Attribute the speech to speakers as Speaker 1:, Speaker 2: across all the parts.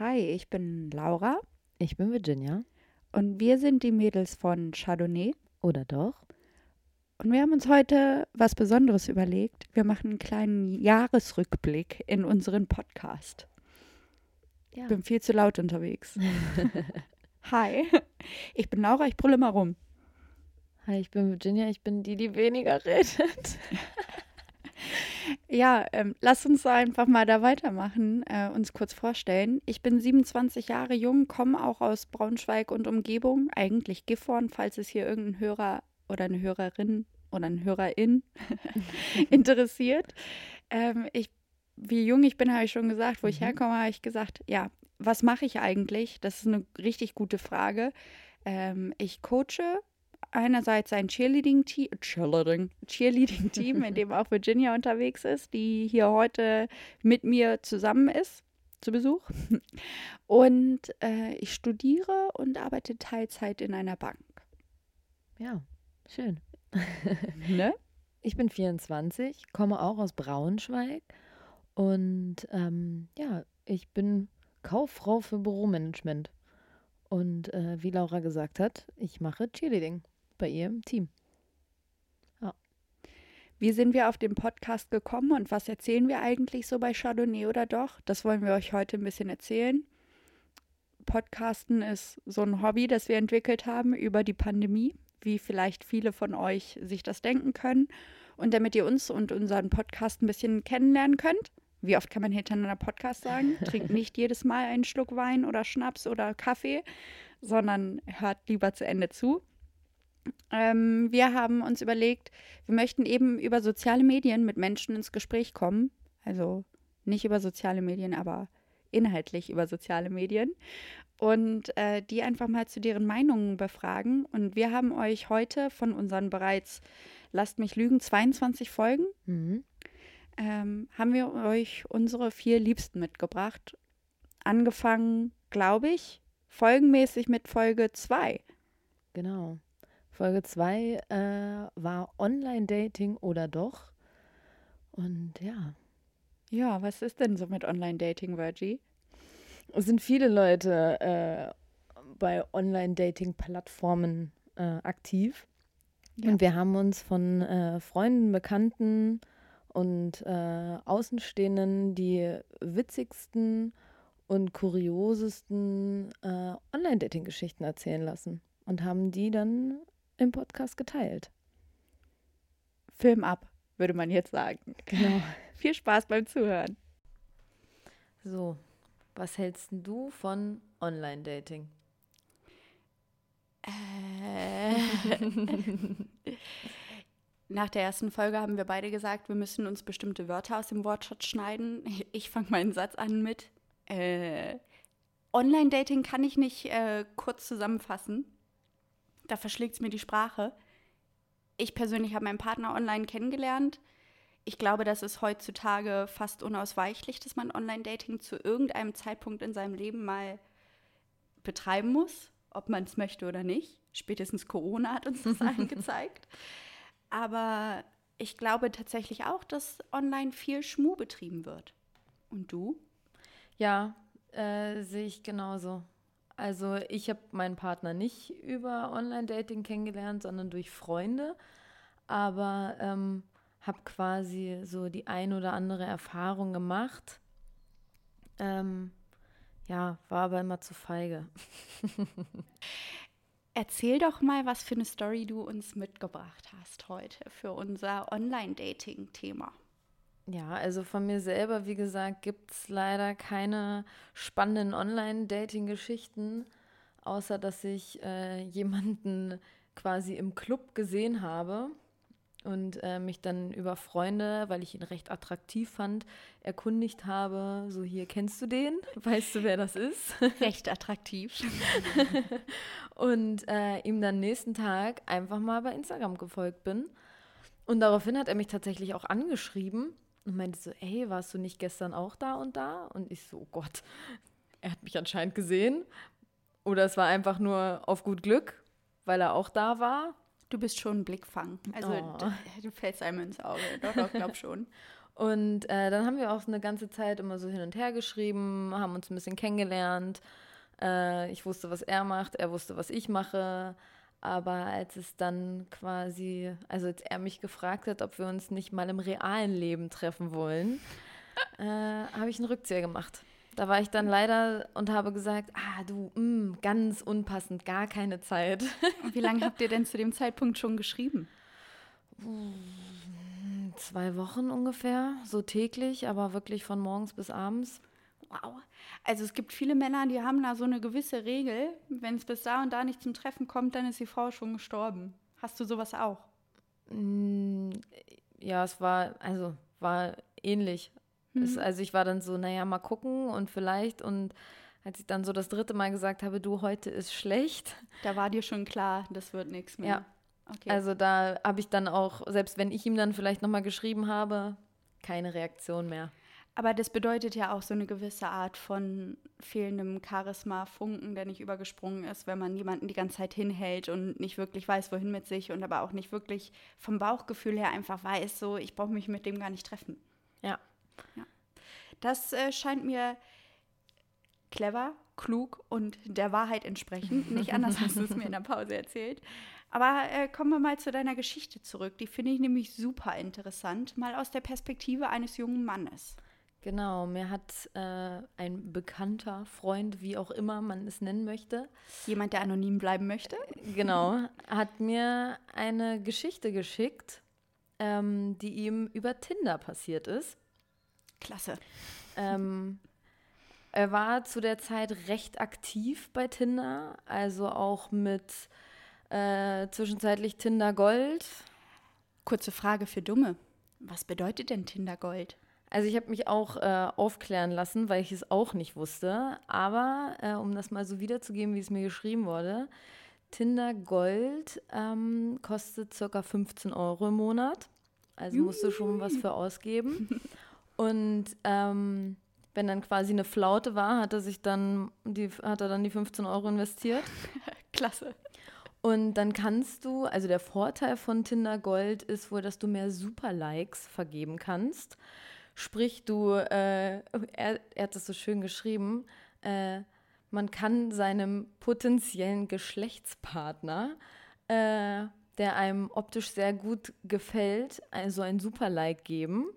Speaker 1: Hi, ich bin Laura
Speaker 2: Ich bin Virginia.
Speaker 1: und wir sind die Mädels von Chardonnay.
Speaker 2: Oder doch?
Speaker 1: Und wir haben uns heute was Besonderes überlegt. Wir machen einen kleinen Jahresrückblick in unseren Podcast.
Speaker 2: Ja.
Speaker 1: Ich bin viel zu laut unterwegs. Hi, ich bin Laura, ich brülle mal rum.
Speaker 2: Hi, ich bin Virginia. Ich bin die, die weniger redet.
Speaker 1: Ja, ähm, lass uns einfach mal da weitermachen, äh, uns kurz vorstellen. Ich bin 27 Jahre jung, komme auch aus Braunschweig und Umgebung, eigentlich Gifhorn, falls es hier irgendein Hörer oder eine Hörerin oder ein Hörerin interessiert. Ähm, ich, wie jung ich bin, habe ich schon gesagt, wo ich
Speaker 2: Mhm.
Speaker 1: herkomme, habe ich gesagt, ja, was mache ich eigentlich? Das ist eine richtig gute Frage. Ähm, ich coache einerseits ein Cheerleading-Team, Cheerleading, Cheerleading-Team, in dem auch Virginia unterwegs ist, die hier heute mit mir zusammen ist zu Besuch. Und äh, ich studiere und arbeite Teilzeit in einer Bank.
Speaker 2: Ja, schön.
Speaker 1: Ne?
Speaker 2: Ich bin 24, komme auch aus Braunschweig. Und ähm, ja, ich bin Kauffrau für Büromanagement. Und äh, wie Laura gesagt hat, ich mache Cheerleading bei ihr im Team.
Speaker 1: Wie sind wir auf den Podcast gekommen und was erzählen wir eigentlich so bei Chardonnay oder doch? Das wollen wir euch heute ein bisschen erzählen. Podcasten ist so ein Hobby, das wir entwickelt haben über die Pandemie, wie vielleicht viele von euch sich das denken können. Und damit ihr uns und unseren Podcast ein bisschen kennenlernen könnt, wie oft kann man hintereinander Podcast sagen? Trinkt nicht jedes Mal einen Schluck Wein oder Schnaps oder Kaffee, sondern hört lieber zu Ende zu. Ähm, wir haben uns überlegt, wir möchten eben über soziale Medien mit Menschen ins Gespräch kommen. Also nicht über soziale Medien, aber inhaltlich über soziale Medien. Und äh, die einfach mal zu deren Meinungen befragen. Und wir haben euch heute von unseren bereits, lasst mich lügen, 22 Folgen,
Speaker 2: Mhm.
Speaker 1: ähm, haben wir euch unsere vier Liebsten mitgebracht. Angefangen, glaube ich, folgenmäßig mit Folge 2.
Speaker 2: Genau. Folge 2 äh, war Online-Dating oder doch. Und ja,
Speaker 1: Ja, was ist denn so mit Online-Dating, Virgie?
Speaker 2: es sind viele Leute äh, bei Online-Dating-Plattformen äh, aktiv.
Speaker 1: Ja.
Speaker 2: Und wir haben uns von äh, Freunden, Bekannten und äh, Außenstehenden die witzigsten und kuriosesten äh, Online-Dating-Geschichten erzählen lassen und haben die dann im Podcast geteilt.
Speaker 1: Film ab, würde man jetzt sagen.
Speaker 2: Genau.
Speaker 1: Viel Spaß beim Zuhören.
Speaker 2: So, was hältst du von Online-Dating?
Speaker 1: Nach der ersten Folge haben wir beide gesagt, wir müssen uns bestimmte Wörter aus dem Wortschatz schneiden. Ich fange meinen Satz an mit äh, Online-Dating kann ich nicht äh, kurz zusammenfassen. Da verschlägt es mir die Sprache. Ich persönlich habe meinen Partner online kennengelernt. Ich glaube, das ist heutzutage fast unausweichlich, dass man Online-Dating zu irgendeinem Zeitpunkt in seinem Leben mal betreiben muss, ob man es möchte oder nicht. Spätestens Corona hat uns das allen gezeigt. Aber ich glaube tatsächlich auch, dass online viel Schmuh betrieben wird. Und du?
Speaker 2: Ja, äh, sehe ich genauso. Also ich habe meinen Partner nicht über Online-Dating kennengelernt, sondern durch Freunde, aber ähm, habe quasi so die ein oder andere Erfahrung gemacht. Ähm, ja, war aber immer zu feige.
Speaker 1: Erzähl doch mal, was für eine Story du uns mitgebracht hast heute für unser Online-Dating-Thema.
Speaker 2: Ja, also von mir selber, wie gesagt, gibt es leider keine spannenden Online-Dating-Geschichten, außer dass ich äh, jemanden quasi im Club gesehen habe und äh, mich dann über Freunde, weil ich ihn recht attraktiv fand, erkundigt habe. So, hier kennst du den? Weißt du, wer das ist?
Speaker 1: Recht attraktiv.
Speaker 2: und äh, ihm dann nächsten Tag einfach mal bei Instagram gefolgt bin. Und daraufhin hat er mich tatsächlich auch angeschrieben und meinte so, ey, warst du nicht gestern auch da und da? Und ich so, oh Gott, er hat mich anscheinend gesehen. Oder es war einfach nur auf gut Glück, weil er auch da war.
Speaker 1: Du bist schon ein Blickfang. Also
Speaker 2: Oh.
Speaker 1: d- du fällst einem ins Auge. Doch, doch, glaub schon.
Speaker 2: Und äh, dann haben wir auch eine ganze Zeit immer so hin und her geschrieben, haben uns ein bisschen kennengelernt. Äh, ich wusste, was er macht, er wusste, was ich mache. Aber als es dann quasi, also als er mich gefragt hat, ob wir uns nicht mal im realen Leben treffen wollen, äh, habe ich einen Rückzieher gemacht. Da war ich dann leider und habe gesagt, ah du, mh, mm, ganz unpassend, gar keine Zeit.
Speaker 1: Wie lange habt ihr denn zu dem Zeitpunkt schon geschrieben?
Speaker 2: Zwei Wochen ungefähr, so täglich, aber wirklich von morgens bis abends.
Speaker 1: Wow. Also es gibt viele Männer, die haben da so eine gewisse Regel. Wenn es bis da und da nicht zum Treffen kommt, dann ist die Frau schon gestorben. Hast du sowas auch?
Speaker 2: Mm, ja, es war, also war ähnlich. Mhm. Es, also ich war dann so, naja, mal gucken und vielleicht und als ich dann so das dritte Mal gesagt habe, du, heute ist schlecht.
Speaker 1: Da war dir schon klar, das wird nichts mehr.
Speaker 2: Ja, Okay. Also da habe ich dann auch, selbst wenn ich ihm dann vielleicht nochmal geschrieben habe, keine Reaktion mehr.
Speaker 1: Aber das bedeutet ja auch so eine gewisse Art von fehlendem Charisma, Funken, der nicht übergesprungen ist, wenn man jemanden die ganze Zeit hinhält und nicht wirklich weiß, wohin mit sich und aber auch nicht wirklich vom Bauchgefühl her einfach weiß, so ich brauche mich mit dem gar nicht treffen.
Speaker 2: Ja.
Speaker 1: ja. Das äh, scheint mir clever, klug und der Wahrheit entsprechend. Nicht anders hast du es mir in der Pause erzählt. Aber äh, kommen wir mal zu deiner Geschichte zurück. Die finde ich nämlich super interessant, mal aus der Perspektive eines jungen Mannes.
Speaker 2: Genau, mir hat äh, ein bekannter Freund, wie auch immer man es nennen möchte.
Speaker 1: Jemand, der anonym bleiben möchte?
Speaker 2: Genau, hat mir eine Geschichte geschickt, ähm, die ihm über Tinder passiert ist.
Speaker 1: Klasse.
Speaker 2: Ähm, er war zu der Zeit recht aktiv bei Tinder, also auch mit äh, zwischenzeitlich Tinder Gold.
Speaker 1: Kurze Frage für Dumme. Was bedeutet denn Tinder Gold?
Speaker 2: Also ich habe mich auch äh, aufklären lassen, weil ich es auch nicht wusste. Aber äh, um das mal so wiederzugeben, wie es mir geschrieben wurde, Tinder Gold ähm, kostet ca. 15 Euro im Monat. Also musst du schon was für ausgeben. Und ähm, wenn dann quasi eine Flaute war, hat er sich dann die, hat er dann die 15 Euro investiert.
Speaker 1: Klasse.
Speaker 2: Und dann kannst du, also der Vorteil von Tinder Gold ist wohl, dass du mehr Super-Likes vergeben kannst. Sprich, du, äh, er, er hat das so schön geschrieben, äh, man kann seinem potenziellen Geschlechtspartner, äh, der einem optisch sehr gut gefällt, also ein Super-Like geben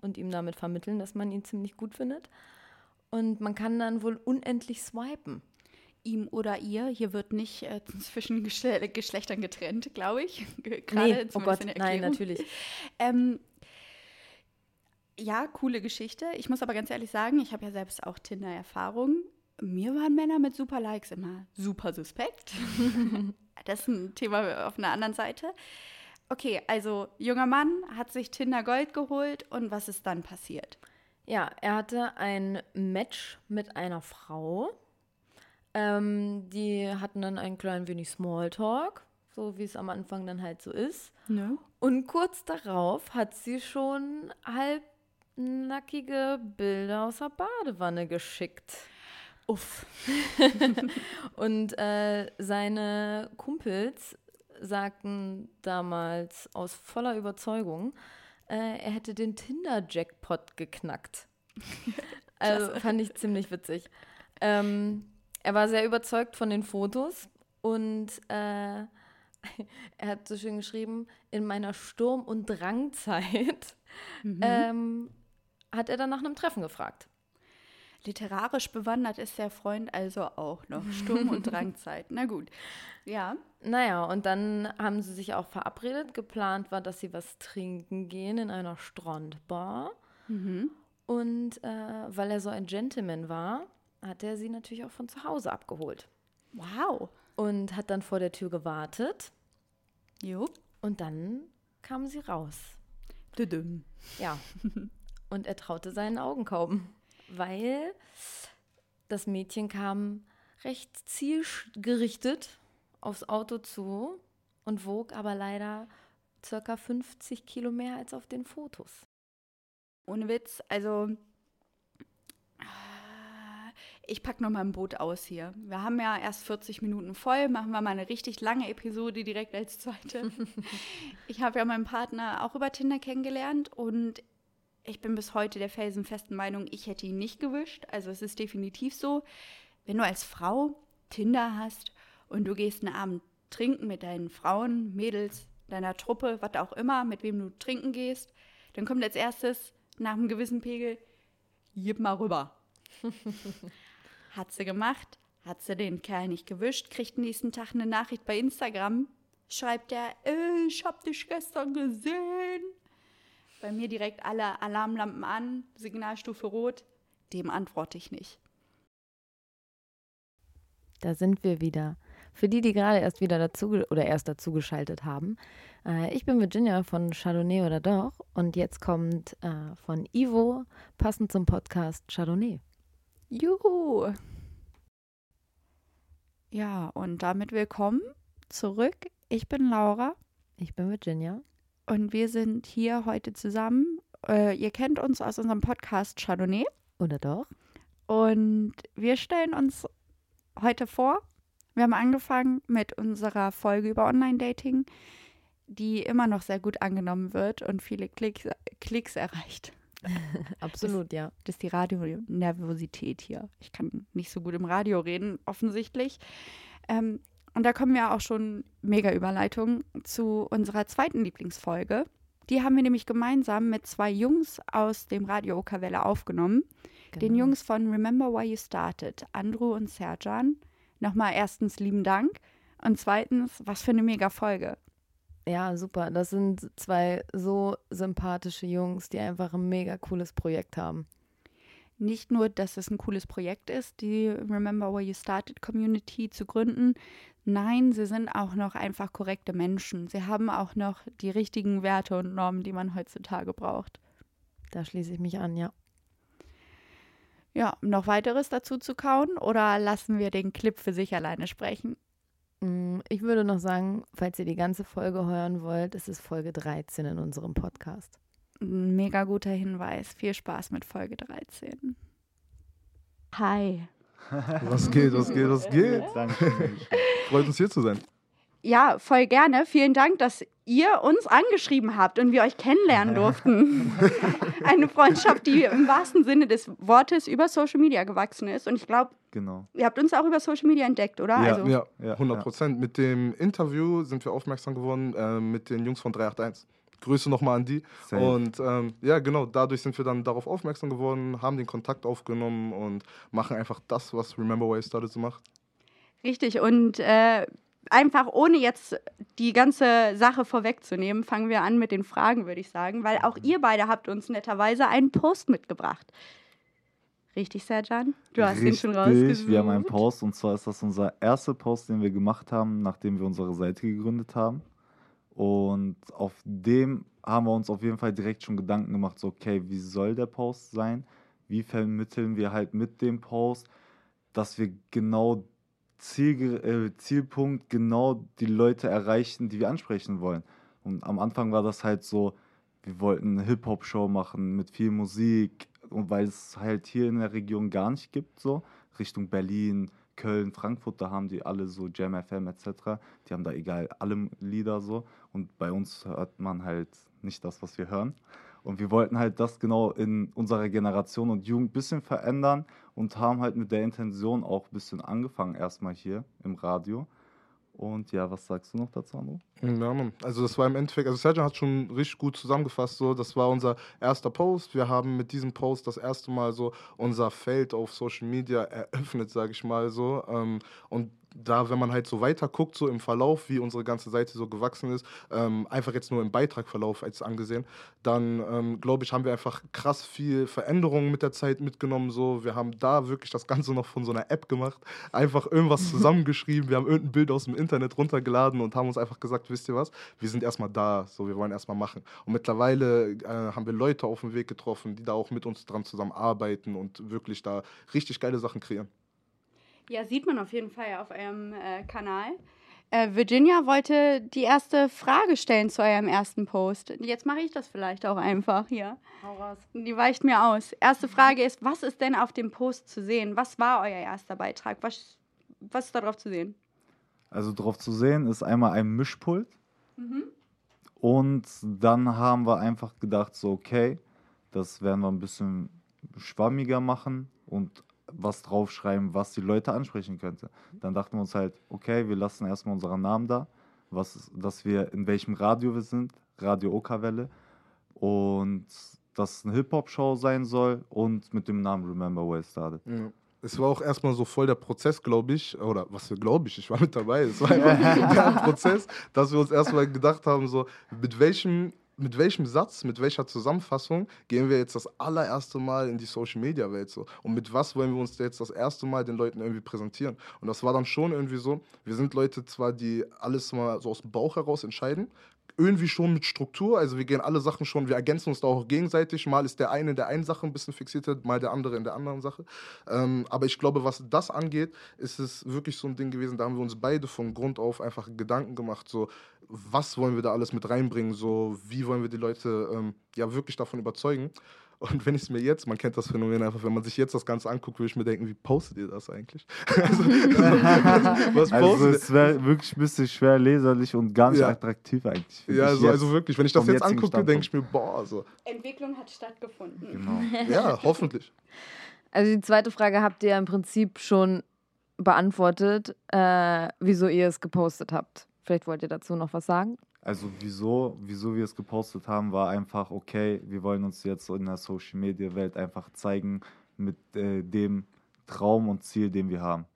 Speaker 2: und ihm damit vermitteln, dass man ihn ziemlich gut findet. Und man kann dann wohl unendlich swipen
Speaker 1: ihm oder ihr. Hier wird nicht äh, zwischen Geschle Geschlechtern getrennt, glaube ich. Gerade
Speaker 2: nee, oh Gott, nein, natürlich.
Speaker 1: Ähm, ja, coole Geschichte. Ich muss aber ganz ehrlich sagen, ich habe ja selbst auch Tinder-Erfahrung. Mir waren Männer mit super Likes immer super suspekt. das ist ein Thema auf einer anderen Seite. Okay, also junger Mann hat sich Tinder Gold geholt und was ist dann passiert?
Speaker 2: Ja, er hatte ein Match mit einer Frau ähm, die hatten dann ein klein wenig Smalltalk, so wie es am Anfang dann halt so ist.
Speaker 1: Ja.
Speaker 2: Und kurz darauf hat sie schon halbnackige Bilder aus der Badewanne geschickt.
Speaker 1: Uff.
Speaker 2: und äh, seine Kumpels sagten damals aus voller Überzeugung, äh, er hätte den Tinder-Jackpot geknackt. also fand ich ziemlich witzig. Ähm, er war sehr überzeugt von den Fotos und äh, er hat so schön geschrieben, in meiner Sturm- und Drangzeit mhm. ähm, hat er dann nach einem Treffen gefragt.
Speaker 1: Literarisch bewandert ist der Freund also auch noch. Sturm- und Drangzeit. Na gut. Ja.
Speaker 2: Naja, und dann haben sie sich auch verabredet. Geplant war, dass sie was trinken gehen in einer Strandbar. Mhm. Und äh, weil er so ein Gentleman war, hat er sie natürlich auch von zu Hause abgeholt.
Speaker 1: Wow.
Speaker 2: Und hat dann vor der Tür gewartet.
Speaker 1: Jo.
Speaker 2: Und dann kam sie raus.
Speaker 1: Düdüm.
Speaker 2: Ja. Und er traute seinen Augen kaum, weil das Mädchen kam recht zielgerichtet aufs Auto zu und wog aber leider circa 50 Kilo mehr als auf den Fotos.
Speaker 1: Ohne Witz, also ich packe noch mal ein Boot aus hier. Wir haben ja erst 40 Minuten voll, machen wir mal eine richtig lange Episode direkt als zweite. ich habe ja meinen Partner auch über Tinder kennengelernt und Ich bin bis heute der felsenfesten Meinung, ich hätte ihn nicht gewischt. Also es ist definitiv so, wenn du als Frau Tinder hast und du gehst einen Abend trinken mit deinen Frauen, Mädels, deiner Truppe, was auch immer, mit wem du trinken gehst, dann kommt als erstes nach einem gewissen Pegel, gib mal rüber. hat sie gemacht, hat sie den Kerl nicht gewischt, kriegt nächsten Tag eine Nachricht bei Instagram, schreibt er, ich hab dich gestern gesehen. Bei mir direkt alle Alarmlampen an, Signalstufe rot, dem antworte ich nicht.
Speaker 2: Da sind wir wieder. Für die, die gerade erst wieder dazu oder erst dazugeschaltet haben. Äh, ich bin Virginia von Chardonnay oder doch und jetzt kommt äh, von Ivo passend zum Podcast Chardonnay.
Speaker 1: Juhu! Ja, und damit willkommen zurück. Ich bin Laura.
Speaker 2: Ich bin Virginia.
Speaker 1: Und wir sind hier heute zusammen. Äh, ihr kennt uns aus unserem Podcast Chardonnay.
Speaker 2: Oder doch?
Speaker 1: Und wir stellen uns heute vor. Wir haben angefangen mit unserer Folge über Online-Dating, die immer noch sehr gut angenommen wird und viele Klicks, Klicks erreicht.
Speaker 2: Absolut,
Speaker 1: das,
Speaker 2: ja.
Speaker 1: Das ist die Radionervosität hier. Ich kann nicht so gut im Radio reden, offensichtlich. Ähm, und da kommen wir auch schon mega Überleitung zu unserer zweiten Lieblingsfolge. Die haben wir nämlich gemeinsam mit zwei Jungs aus dem Radio Okawelle aufgenommen. Genau. Den Jungs von Remember Why You Started, Andrew und Serjan. Nochmal erstens lieben Dank und zweitens, was für eine mega Folge.
Speaker 2: Ja, super. Das sind zwei so sympathische Jungs, die einfach ein mega cooles Projekt haben.
Speaker 1: Nicht nur, dass es ein cooles Projekt ist, die Remember Where You Started Community zu gründen. Nein, sie sind auch noch einfach korrekte Menschen. Sie haben auch noch die richtigen Werte und Normen, die man heutzutage braucht.
Speaker 2: Da schließe ich mich an, ja.
Speaker 1: Ja, noch weiteres dazu zu kauen oder lassen wir den Clip für sich alleine sprechen?
Speaker 2: Mm, ich würde noch sagen, falls ihr die ganze Folge hören wollt, ist es Folge 13 in unserem Podcast.
Speaker 1: Ein mega guter Hinweis. Viel Spaß mit Folge 13. Hi.
Speaker 3: Was geht, was geht, was geht? Danke. Freut uns hier zu sein.
Speaker 1: Ja, voll gerne. Vielen Dank, dass ihr uns angeschrieben habt und wir euch kennenlernen durften. Eine Freundschaft, die im wahrsten Sinne des Wortes über Social Media gewachsen ist. Und ich glaube,
Speaker 3: genau.
Speaker 1: ihr habt uns auch über Social Media entdeckt, oder?
Speaker 3: Ja, also, ja, ja 100 Prozent. Ja. Mit dem Interview sind wir aufmerksam geworden äh, mit den Jungs von 381. Grüße nochmal an die. Safe. Und ähm, ja, genau, dadurch sind wir dann darauf aufmerksam geworden, haben den Kontakt aufgenommen und machen einfach das, was Remember Why I Started so macht.
Speaker 1: Richtig, und äh, einfach ohne jetzt die ganze Sache vorwegzunehmen, fangen wir an mit den Fragen, würde ich sagen, weil auch ihr beide habt uns netterweise einen Post mitgebracht. Richtig, Serjan?
Speaker 4: Du hast Richtig, den schon rausgesucht. Wir haben einen Post und zwar ist das unser erster Post, den wir gemacht haben, nachdem wir unsere Seite gegründet haben. Und auf dem haben wir uns auf jeden Fall direkt schon Gedanken gemacht, so okay, wie soll der Post sein? Wie vermitteln wir halt mit dem Post, dass wir genau Ziel, äh, Zielpunkt genau die Leute erreichen, die wir ansprechen wollen. Und am Anfang war das halt so, wir wollten eine Hip-Hop-Show machen mit viel Musik und weil es halt hier in der Region gar nicht gibt, so Richtung Berlin, Köln, Frankfurt, da haben die alle so Jam FM etc. Die haben da egal alle Lieder so und bei uns hört man halt nicht das, was wir hören. Und wir wollten halt das genau in unserer Generation und Jugend ein bisschen verändern und haben halt mit der Intention auch ein bisschen angefangen, erstmal hier im Radio. Und ja, was sagst du noch dazu, Anu?
Speaker 3: Ja, Mann. Also das war im Endeffekt, also Sergio hat schon richtig gut zusammengefasst, so, das war unser erster Post. Wir haben mit diesem Post das erste Mal so unser Feld auf Social Media eröffnet, sage ich mal so. Ähm, und da, wenn man halt so weiter guckt, so im Verlauf, wie unsere ganze Seite so gewachsen ist, ähm, einfach jetzt nur im Beitragverlauf als angesehen, dann ähm, glaube ich, haben wir einfach krass viel Veränderungen mit der Zeit mitgenommen. So, wir haben da wirklich das Ganze noch von so einer App gemacht, einfach irgendwas zusammengeschrieben, wir haben irgendein Bild aus dem Internet runtergeladen und haben uns einfach gesagt, wisst ihr was, wir sind erstmal da, so, wir wollen erstmal machen. Und mittlerweile äh, haben wir Leute auf dem Weg getroffen, die da auch mit uns dran zusammenarbeiten und wirklich da richtig geile Sachen kreieren.
Speaker 1: Ja, sieht man auf jeden Fall auf eurem äh, Kanal. Äh, Virginia wollte die erste Frage stellen zu eurem ersten Post. Jetzt mache ich das vielleicht auch einfach hier. Hau raus. Die weicht mir aus. Erste Frage ist, was ist denn auf dem Post zu sehen? Was war euer erster Beitrag? Was, was ist da drauf zu sehen?
Speaker 4: Also drauf zu sehen ist einmal ein Mischpult. Mhm. Und dann haben wir einfach gedacht, so okay, Das werden wir ein bisschen schwammiger machen und was draufschreiben, was die Leute ansprechen könnte. Dann dachten wir uns halt, okay, wir lassen erstmal unseren Namen da, was, dass wir in welchem Radio wir sind, Radio Oka-Welle und dass es eine Hip-Hop-Show sein soll und mit dem Namen Remember Where It Started.
Speaker 3: Ja. Es war auch erstmal so voll der Prozess, glaube ich, oder was für glaube ich, ich war mit dabei. Es war einfach der Prozess, dass wir uns erstmal gedacht haben, so mit welchem mit welchem Satz, mit welcher Zusammenfassung gehen wir jetzt das allererste Mal in die Social Media Welt so? Und mit was wollen wir uns jetzt das erste Mal den Leuten irgendwie präsentieren? Und das war dann schon irgendwie so, wir sind Leute zwar, die alles mal so aus dem Bauch heraus entscheiden, irgendwie schon mit Struktur. Also wir gehen alle Sachen schon, wir ergänzen uns da auch gegenseitig. Mal ist der eine in der einen Sache ein bisschen fixiert, mal der andere in der anderen Sache. Ähm, aber ich glaube, was das angeht, ist es wirklich so ein Ding gewesen, da haben wir uns beide von Grund auf einfach Gedanken gemacht, so was wollen wir da alles mit reinbringen, so wie wollen wir die Leute ähm, ja wirklich davon überzeugen. Und wenn ich es mir jetzt, man kennt das Phänomen einfach, wenn man sich jetzt das Ganze anguckt, würde ich mir denken, wie postet ihr das eigentlich? also,
Speaker 4: was, was also es wäre wirklich ein bisschen schwer leserlich und gar nicht ja. attraktiv eigentlich.
Speaker 3: Ja, also, also, wirklich, wenn ich das jetzt angucke, denke ich mir, boah, so.
Speaker 1: Entwicklung hat stattgefunden.
Speaker 3: Genau. ja, hoffentlich.
Speaker 2: Also die zweite Frage habt ihr im Prinzip schon beantwortet, äh, wieso ihr es gepostet habt. Vielleicht wollt ihr dazu noch was sagen?
Speaker 4: Also wieso, wieso wir es gepostet haben, war einfach, okay, wir wollen uns jetzt in der Social Media Welt einfach zeigen mit äh, dem Traum und Ziel, den wir haben.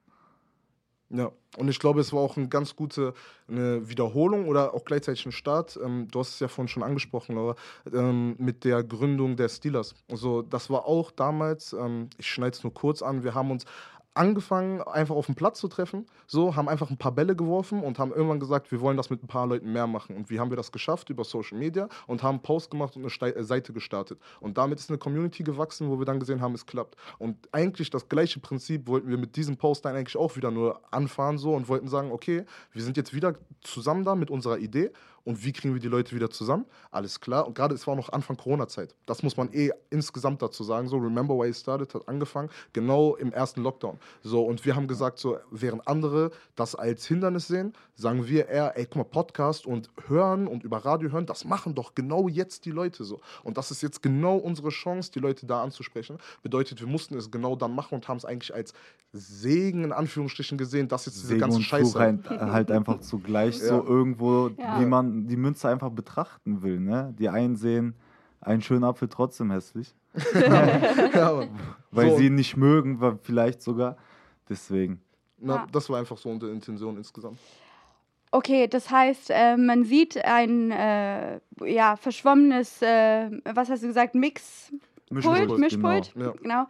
Speaker 3: Ja, und ich glaube, es war auch eine ganz gute eine Wiederholung oder auch gleichzeitig ein Start. Ähm, du hast es ja vorhin schon angesprochen, Laura, ähm, mit der Gründung der Steelers. Also, das war auch damals, ähm, ich schneide es nur kurz an, wir haben uns angefangen, einfach auf dem Platz zu treffen. So, haben einfach ein paar Bälle geworfen und haben irgendwann gesagt, wir wollen das mit ein paar Leuten mehr machen. Und wie haben wir das geschafft? Über Social Media und haben einen Post gemacht und eine äh, Seite gestartet. Und damit ist eine Community gewachsen, wo wir dann gesehen haben, es klappt. Und eigentlich das gleiche Prinzip wollten wir mit diesem Post dann eigentlich auch wieder nur anfahren so und wollten sagen, okay, wir sind jetzt wieder zusammen da mit unserer Idee und wie kriegen wir die Leute wieder zusammen? Alles klar. Und gerade es war noch Anfang Corona-Zeit. Das muss man eh insgesamt dazu sagen. So, Remember Why It Started hat angefangen, genau im ersten Lockdown. So, und wir haben gesagt, so, während andere das als Hindernis sehen, sagen wir eher, ey, guck mal, Podcast und hören und über Radio hören, das machen doch genau jetzt die Leute so. Und das ist jetzt genau unsere Chance, die Leute da anzusprechen. Bedeutet, wir mussten es genau dann machen und haben es eigentlich als Segen in Anführungsstrichen gesehen, dass jetzt diese Segen ganze Scheiße.
Speaker 4: Halt, halt einfach zugleich ja. so irgendwo, ja. wie man die Münze einfach betrachten will. Ne? Die einen sehen einen schönen Apfel trotzdem hässlich. ja, weil so. sie ihn nicht mögen, vielleicht sogar. Deswegen.
Speaker 3: Na, das war einfach so unsere Intention insgesamt.
Speaker 1: Okay, das heißt, äh, man sieht ein äh, ja, verschwommenes, äh, was hast du gesagt, Mix. Mischpult, Mischpult, genau. Ja. genau.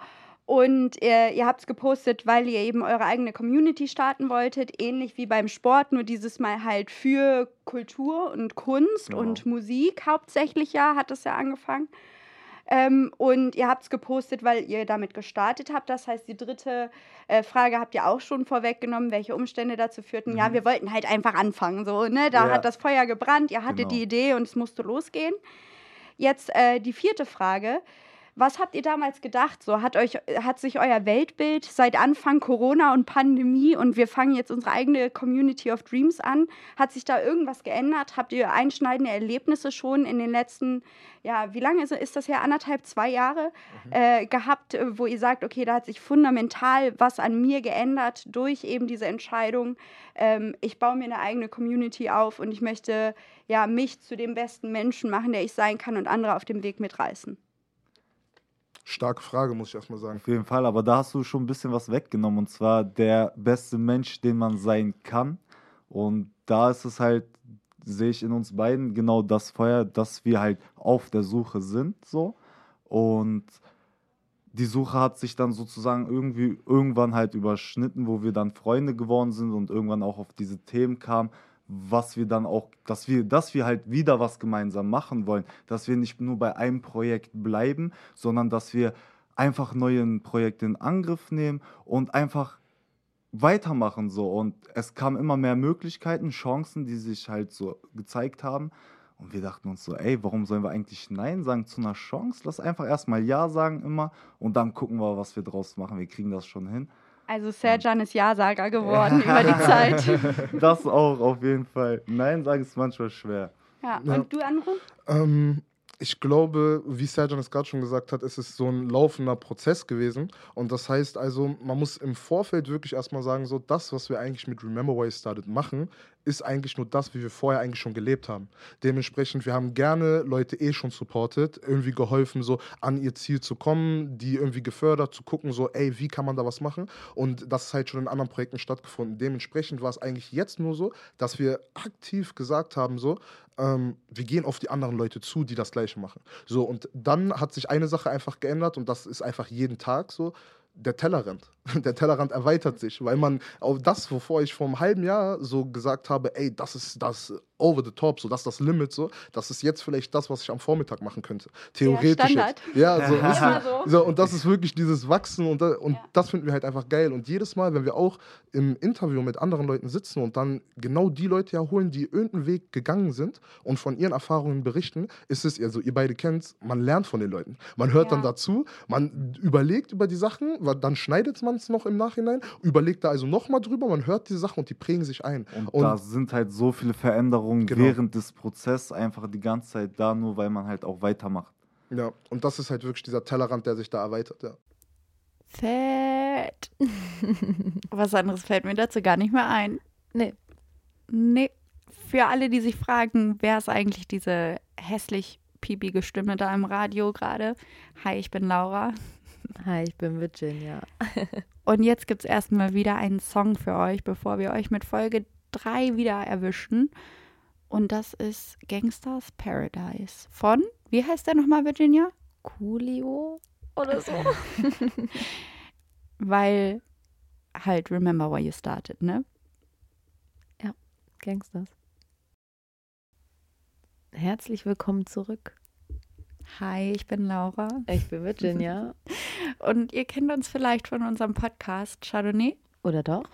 Speaker 1: Und ihr, ihr habt es gepostet, weil ihr eben eure eigene Community starten wolltet, ähnlich wie beim Sport, nur dieses Mal halt für Kultur und Kunst genau. und Musik hauptsächlich ja, hat es ja angefangen. Ähm, und ihr habt es gepostet, weil ihr damit gestartet habt. Das heißt, die dritte äh, Frage habt ihr auch schon vorweggenommen, welche Umstände dazu führten. Mhm. Ja, wir wollten halt einfach anfangen. So, ne? Da ja. hat das Feuer gebrannt, ihr hattet genau. die Idee und es musste losgehen. Jetzt äh, die vierte Frage. Was habt ihr damals gedacht? So hat euch hat sich euer Weltbild seit Anfang Corona und Pandemie und wir fangen jetzt unsere eigene Community of Dreams an. Hat sich da irgendwas geändert? Habt ihr einschneidende Erlebnisse schon in den letzten, ja, wie lange ist, ist das her? Anderthalb, zwei Jahre mhm. äh, gehabt, wo ihr sagt, okay, da hat sich fundamental was an mir geändert durch eben diese Entscheidung. Ähm, ich baue mir eine eigene Community auf und ich möchte ja mich zu dem besten Menschen machen, der ich sein kann und andere auf dem Weg mitreißen.
Speaker 3: Starke Frage, muss ich erstmal sagen.
Speaker 4: Auf jeden Fall, aber da hast du schon ein bisschen was weggenommen und zwar der beste Mensch, den man sein kann. Und da ist es halt, sehe ich in uns beiden genau das Feuer, dass wir halt auf der Suche sind, so. Und die Suche hat sich dann sozusagen irgendwie irgendwann halt überschnitten, wo wir dann Freunde geworden sind und irgendwann auch auf diese Themen kamen, was wir dann auch, dass wir, dass wir halt wieder was gemeinsam machen wollen, dass wir nicht nur bei einem Projekt bleiben, sondern dass wir einfach neue Projekte in Angriff nehmen und einfach weitermachen so und es kamen immer mehr Möglichkeiten, Chancen, die sich halt so gezeigt haben und wir dachten uns so, ey, warum sollen wir eigentlich Nein sagen zu einer Chance? Lass einfach erstmal Ja sagen immer und dann gucken wir, was wir draus machen. Wir kriegen das schon hin.
Speaker 1: Also Serjan ist Ja-Sager geworden über die Zeit.
Speaker 4: Das auch, auf jeden Fall. Nein sagen ist manchmal schwer.
Speaker 1: Ja, und ja. du, Andro?
Speaker 3: Ähm, ich glaube, wie Serjan es gerade schon gesagt hat, es ist so ein laufender Prozess gewesen. Und das heißt also, man muss im Vorfeld wirklich erstmal sagen, so das, was wir eigentlich mit Remember Why Started machen, ist eigentlich nur das, wie wir vorher eigentlich schon gelebt haben. Dementsprechend, wir haben gerne Leute eh schon supportet, irgendwie geholfen, so an ihr Ziel zu kommen, die irgendwie gefördert, zu gucken, so, ey, wie kann man da was machen? Und das ist halt schon in anderen Projekten stattgefunden. Dementsprechend war es eigentlich jetzt nur so, dass wir aktiv gesagt haben, so, ähm, wir gehen auf die anderen Leute zu, die das Gleiche machen. So, und dann hat sich eine Sache einfach geändert und das ist einfach jeden Tag so der Tellerrand. Der Tellerrand erweitert sich, weil man auf das, wovor ich vor einem halben Jahr so gesagt habe, ey, das ist das over the top, so das ist das Limit, so, das ist jetzt vielleicht das, was ich am Vormittag machen könnte. Theoretisch.
Speaker 1: Ja,
Speaker 3: jetzt. ja so,
Speaker 1: ja,
Speaker 3: so. so. Und das ist wirklich dieses Wachsen und, da, und ja. das finden wir halt einfach geil. Und jedes Mal, wenn wir auch im Interview mit anderen Leuten sitzen und dann genau die Leute ja holen, die irgendeinen Weg gegangen sind und von ihren Erfahrungen berichten, ist es, also ihr beide kennt, man lernt von den Leuten. Man hört ja. dann dazu, man überlegt über die Sachen, dann schneidet man es noch im Nachhinein, überlegt da also nochmal drüber, man hört die Sachen und die prägen sich ein.
Speaker 4: Und, und da sind halt so viele Veränderungen genau. während des Prozesses einfach die ganze Zeit da, nur weil man halt auch weitermacht.
Speaker 3: Ja, und das ist halt wirklich dieser Tellerrand, der sich da erweitert, ja.
Speaker 1: Fett. Was anderes fällt mir dazu gar nicht mehr ein.
Speaker 2: Nee.
Speaker 1: Nee. Für alle, die sich fragen, wer ist eigentlich diese hässlich piepige Stimme da im Radio gerade? Hi, ich bin Laura.
Speaker 2: Hi, ich bin Virginia.
Speaker 1: Und jetzt gibt es erstmal wieder einen Song für euch, bevor wir euch mit Folge 3 wieder erwischen. Und das ist Gangsters Paradise von, wie heißt der nochmal, Virginia?
Speaker 2: Coolio oder so.
Speaker 1: Weil halt Remember Why You Started, ne?
Speaker 2: Ja, Gangsters. Herzlich willkommen zurück.
Speaker 1: Hi, ich bin Laura.
Speaker 2: Ich bin Virginia.
Speaker 1: Und ihr kennt uns vielleicht von unserem Podcast Chardonnay.
Speaker 2: Oder doch?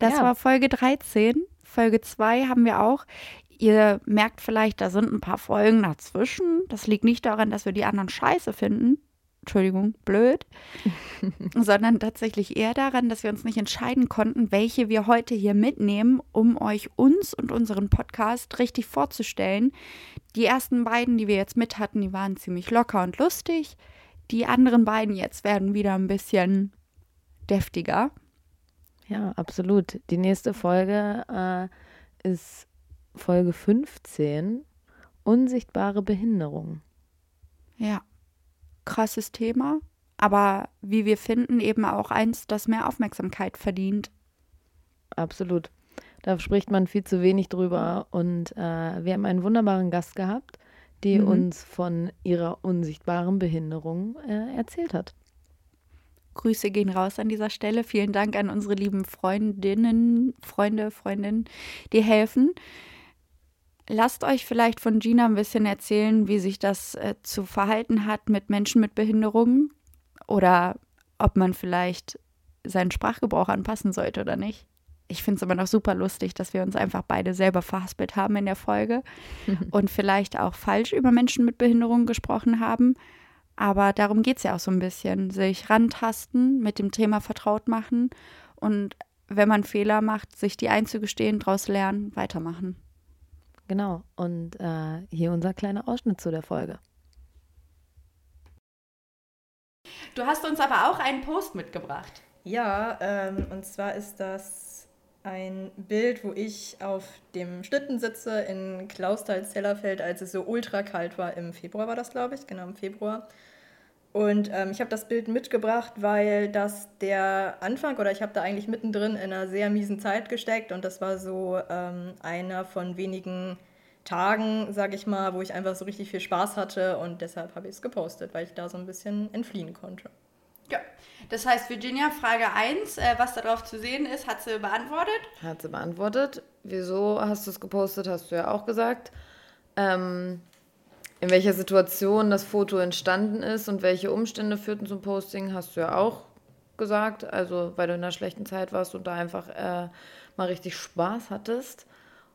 Speaker 1: Das ja. war Folge 13. Folge 2 haben wir auch. Ihr merkt vielleicht, da sind ein paar Folgen dazwischen. Das liegt nicht daran, dass wir die anderen scheiße finden. Entschuldigung, blöd, sondern tatsächlich eher daran, dass wir uns nicht entscheiden konnten, welche wir heute hier mitnehmen, um euch uns und unseren Podcast richtig vorzustellen. Die ersten beiden, die wir jetzt mit hatten, die waren ziemlich locker und lustig. Die anderen beiden jetzt werden wieder ein bisschen deftiger.
Speaker 2: Ja, absolut. Die nächste Folge äh, ist Folge 15, Unsichtbare Behinderung.
Speaker 1: Ja, krasses Thema, aber wie wir finden, eben auch eins, das mehr Aufmerksamkeit verdient.
Speaker 2: Absolut. Da spricht man viel zu wenig drüber. Und äh, wir haben einen wunderbaren Gast gehabt, die mhm. uns von ihrer unsichtbaren Behinderung äh, erzählt hat.
Speaker 1: Grüße gehen raus an dieser Stelle. Vielen Dank an unsere lieben Freundinnen, Freunde, Freundinnen, die helfen. Lasst euch vielleicht von Gina ein bisschen erzählen, wie sich das äh, zu verhalten hat mit Menschen mit Behinderungen oder ob man vielleicht seinen Sprachgebrauch anpassen sollte oder nicht. Ich finde es immer noch super lustig, dass wir uns einfach beide selber verhaspelt haben in der Folge und vielleicht auch falsch über Menschen mit Behinderungen gesprochen haben. Aber darum geht es ja auch so ein bisschen. Sich rantasten, mit dem Thema vertraut machen und wenn man Fehler macht, sich die einzugestehen, daraus lernen, weitermachen.
Speaker 2: Genau. Und äh, hier unser kleiner Ausschnitt zu der Folge.
Speaker 1: Du hast uns aber auch einen Post mitgebracht.
Speaker 5: Ja, ähm, und zwar ist das ein Bild, wo ich auf dem Schlitten sitze in Klausthal-Zellerfeld, als es so ultra kalt war. Im Februar war das, glaube ich, genau im Februar. Und ähm, ich habe das Bild mitgebracht, weil das der Anfang oder ich habe da eigentlich mittendrin in einer sehr miesen Zeit gesteckt und das war so ähm, einer von wenigen Tagen, sage ich mal, wo ich einfach so richtig viel Spaß hatte und deshalb habe ich es gepostet, weil ich da so ein bisschen entfliehen konnte.
Speaker 1: Ja, das heißt, Virginia, Frage 1, äh, was darauf zu sehen ist, hat sie beantwortet?
Speaker 2: Hat sie beantwortet. Wieso hast du es gepostet, hast du ja auch gesagt. Ähm, in welcher Situation das Foto entstanden ist und welche Umstände führten zum Posting, hast du ja auch gesagt. Also, weil du in einer schlechten Zeit warst und da einfach äh, mal richtig Spaß hattest.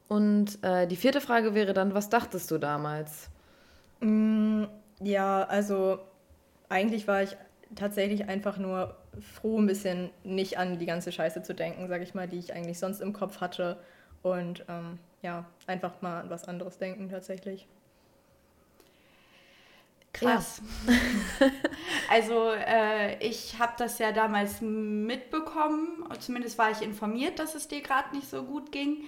Speaker 2: Und äh, die vierte Frage wäre dann, was dachtest du damals?
Speaker 5: Mm, ja, also eigentlich war ich tatsächlich einfach nur froh, ein bisschen nicht an die ganze Scheiße zu denken, sag ich mal, die ich eigentlich sonst im Kopf hatte. Und ähm, ja, einfach mal an was anderes denken tatsächlich.
Speaker 1: Krass. Ja. also äh, ich habe das ja damals mitbekommen, zumindest war ich informiert, dass es dir gerade nicht so gut ging.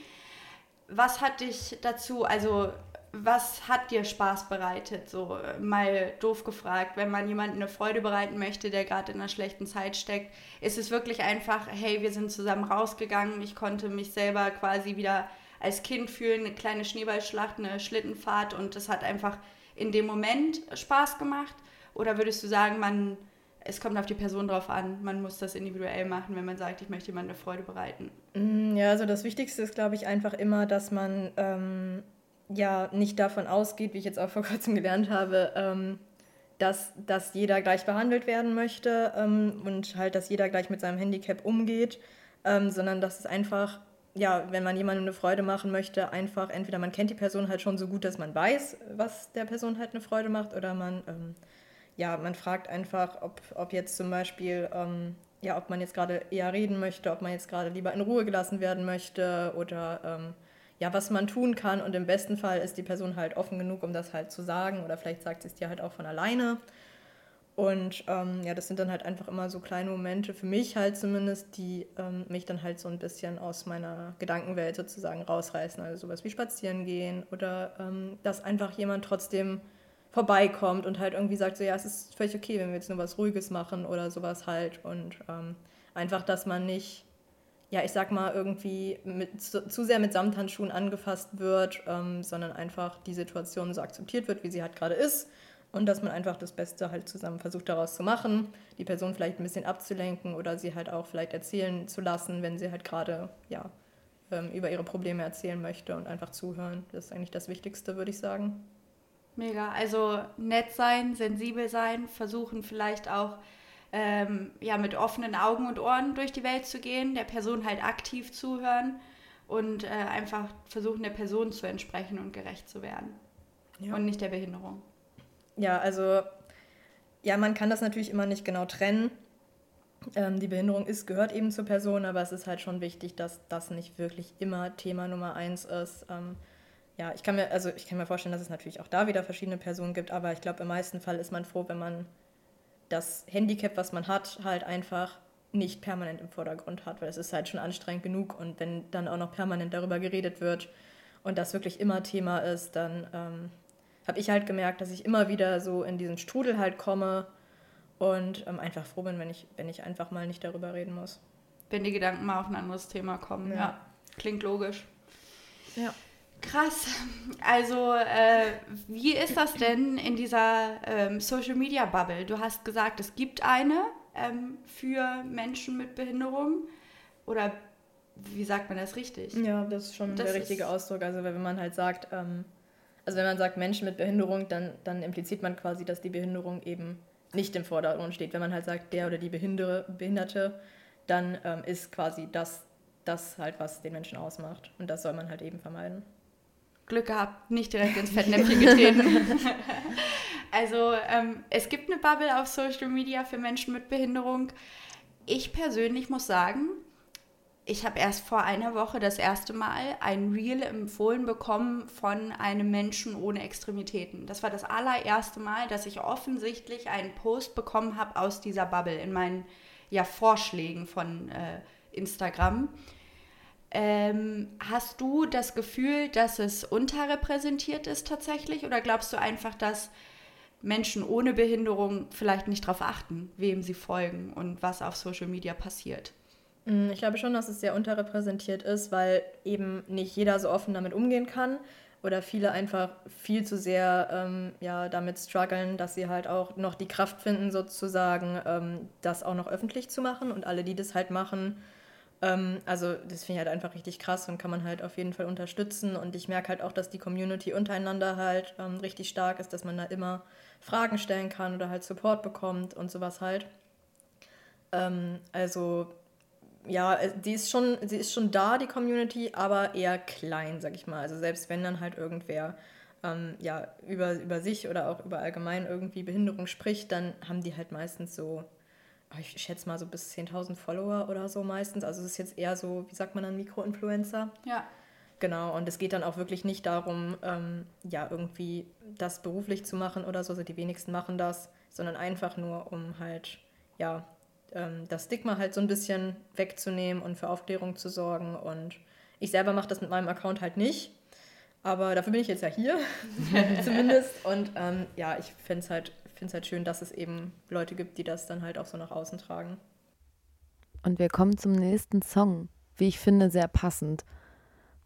Speaker 1: Was hat dich dazu, also was hat dir Spaß bereitet? So mal doof gefragt, wenn man jemandem eine Freude bereiten möchte, der gerade in einer schlechten Zeit steckt, ist es wirklich einfach, hey, wir sind zusammen rausgegangen, ich konnte mich selber quasi wieder als Kind fühlen, eine kleine Schneeballschlacht, eine Schlittenfahrt und das hat einfach in dem Moment Spaß gemacht? Oder würdest du sagen, man, es kommt auf die Person drauf an, man muss das individuell machen, wenn man sagt, ich möchte jemandem eine Freude bereiten?
Speaker 5: Mm, ja, also das Wichtigste ist, glaube ich, einfach immer, dass man ähm, ja nicht davon ausgeht, wie ich jetzt auch vor kurzem gelernt habe, ähm, dass, dass jeder gleich behandelt werden möchte ähm, und halt, dass jeder gleich mit seinem Handicap umgeht, ähm, sondern dass es einfach, ja, wenn man jemandem eine Freude machen möchte, einfach entweder man kennt die Person halt schon so gut, dass man weiß, was der Person halt eine Freude macht, oder man, ähm, ja, man fragt einfach, ob, ob jetzt zum Beispiel, ähm, ja, ob man jetzt gerade eher reden möchte, ob man jetzt gerade lieber in Ruhe gelassen werden möchte oder ähm, ja, was man tun kann. Und im besten Fall ist die Person halt offen genug, um das halt zu sagen. Oder vielleicht sagt sie es dir halt auch von alleine. Und ähm, ja, das sind dann halt einfach immer so kleine Momente, für mich halt zumindest, die ähm, mich dann halt so ein bisschen aus meiner Gedankenwelt sozusagen rausreißen. Also sowas wie spazieren gehen oder ähm, dass einfach jemand trotzdem vorbeikommt und halt irgendwie sagt, so ja, es ist völlig okay, wenn wir jetzt nur was Ruhiges machen oder sowas halt. Und ähm, einfach, dass man nicht ja, ich sag mal, irgendwie mit, zu, zu, sehr mit Samthandschuhen angefasst wird, ähm, sondern einfach die Situation so akzeptiert wird, wie sie halt gerade ist. Und dass man einfach das Beste halt zusammen versucht daraus zu machen, die Person vielleicht ein bisschen abzulenken oder sie halt auch vielleicht erzählen zu lassen, wenn sie halt gerade ja, ähm, über ihre Probleme erzählen möchte und einfach zuhören. Das ist eigentlich das Wichtigste, würde ich sagen.
Speaker 1: Mega. Also nett sein, sensibel sein, versuchen vielleicht auch ähm, ja, mit offenen Augen und Ohren durch die Welt zu gehen, der Person halt aktiv zuhören und äh, einfach versuchen, der Person zu entsprechen und gerecht zu werden. Ja. Und nicht der Behinderung.
Speaker 5: Ja, also ja, man kann das natürlich immer nicht genau trennen. Ähm, die Behinderung ist, gehört eben zur Person, aber es ist halt schon wichtig, dass das nicht wirklich immer Thema Nummer eins ist. Ähm, ja, ich kann mir, also ich kann mir vorstellen, dass es natürlich auch da wieder verschiedene Personen gibt, aber ich glaube, im meisten Fall ist man froh, wenn man das Handicap, was man hat, halt einfach nicht permanent im Vordergrund hat, weil es ist halt schon anstrengend genug und wenn dann auch noch permanent darüber geredet wird und das wirklich immer Thema ist, dann ähm, habe ich halt gemerkt, dass ich immer wieder so in diesen Strudel halt komme und ähm, einfach froh bin, wenn ich, wenn ich einfach mal nicht darüber reden muss.
Speaker 1: Wenn die Gedanken mal auf ein anderes Thema kommen, ja. ja. Klingt logisch.
Speaker 5: Ja.
Speaker 1: Krass. Also, äh, wie ist das denn in dieser ähm, Social Media Bubble? Du hast gesagt, es gibt eine ähm, für Menschen mit Behinderung. Oder wie sagt man das richtig?
Speaker 5: Ja, das ist schon das der richtige Ausdruck. Also, wenn man halt sagt, ähm, also wenn man sagt Menschen mit Behinderung, dann, dann impliziert man quasi, dass die Behinderung eben nicht im Vordergrund steht. Wenn man halt sagt, der oder die Behindere, Behinderte, dann ähm, ist quasi das, das halt, was den Menschen ausmacht. Und das soll man halt eben vermeiden.
Speaker 1: Glück gehabt, nicht direkt ins Fettnäpfchen getreten. also ähm, es gibt eine Bubble auf Social Media für Menschen mit Behinderung. Ich persönlich muss sagen, ich habe erst vor einer Woche das erste Mal ein Reel empfohlen bekommen von einem Menschen ohne Extremitäten. Das war das allererste Mal, dass ich offensichtlich einen Post bekommen habe aus dieser Bubble in meinen ja, Vorschlägen von äh, Instagram. Ähm, hast du das Gefühl, dass es unterrepräsentiert ist tatsächlich? Oder glaubst du einfach, dass Menschen ohne Behinderung vielleicht nicht darauf achten, wem sie folgen und was auf Social Media passiert?
Speaker 5: Mm, ich glaube schon, dass es sehr unterrepräsentiert ist, weil eben nicht jeder so offen damit umgehen kann oder viele einfach viel zu sehr ähm, ja, damit strugglen, dass sie halt auch noch die Kraft finden, sozusagen, ähm, das auch noch öffentlich zu machen. Und alle, die das halt machen, ähm, also das finde ich halt einfach richtig krass und kann man halt auf jeden Fall unterstützen. Und ich merke halt auch, dass die Community untereinander halt ähm, richtig stark ist, dass man da immer Fragen stellen kann oder halt Support bekommt und sowas halt. Ähm, also ja, äh, die ist schon, sie ist schon da, die Community, aber eher klein, sag ich mal. Also selbst wenn dann halt irgendwer ähm, ja, über, über sich oder auch über allgemein irgendwie Behinderung spricht, dann haben die halt meistens so Ah, ich schätze mal so bis 10.000 Follower oder so meistens. Also es ist jetzt eher so, wie sagt man dann, Mikroinfluencer.
Speaker 1: Ja.
Speaker 5: Genau, und es geht dann auch wirklich nicht darum, ähm, ja, irgendwie das beruflich zu machen oder so, also die wenigsten machen das, sondern einfach nur, um halt, ja, ähm, das Stigma halt so ein bisschen wegzunehmen und für Aufklärung zu sorgen. Und ich selber mache das mit meinem Account halt nicht, aber dafür bin ich jetzt ja hier, zumindest. Und ähm, ja, ich finde es halt, find's halt schön, dass es eben Leute gibt, die das dann halt auch so nach außen tragen.
Speaker 2: Und wir kommen zum nächsten Song, wie ich finde, sehr passend.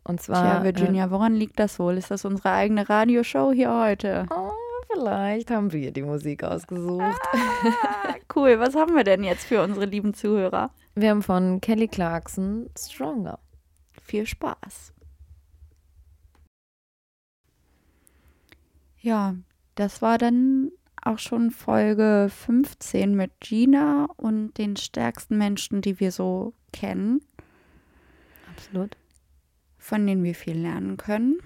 Speaker 2: Und zwar.
Speaker 1: Tja, Virginia, äh, woran liegt das wohl? Ist das unsere eigene Radioshow hier heute?
Speaker 2: Oh, vielleicht haben wir die Musik ausgesucht.
Speaker 1: Ah, cool, was haben wir denn jetzt für unsere lieben Zuhörer?
Speaker 2: Wir haben von Kelly Clarkson Stronger.
Speaker 1: Viel Spaß. Ja, das war dann auch schon Folge 15 mit Gina und den stärksten Menschen, die wir so kennen.
Speaker 2: Absolut
Speaker 1: von denen wir viel lernen können.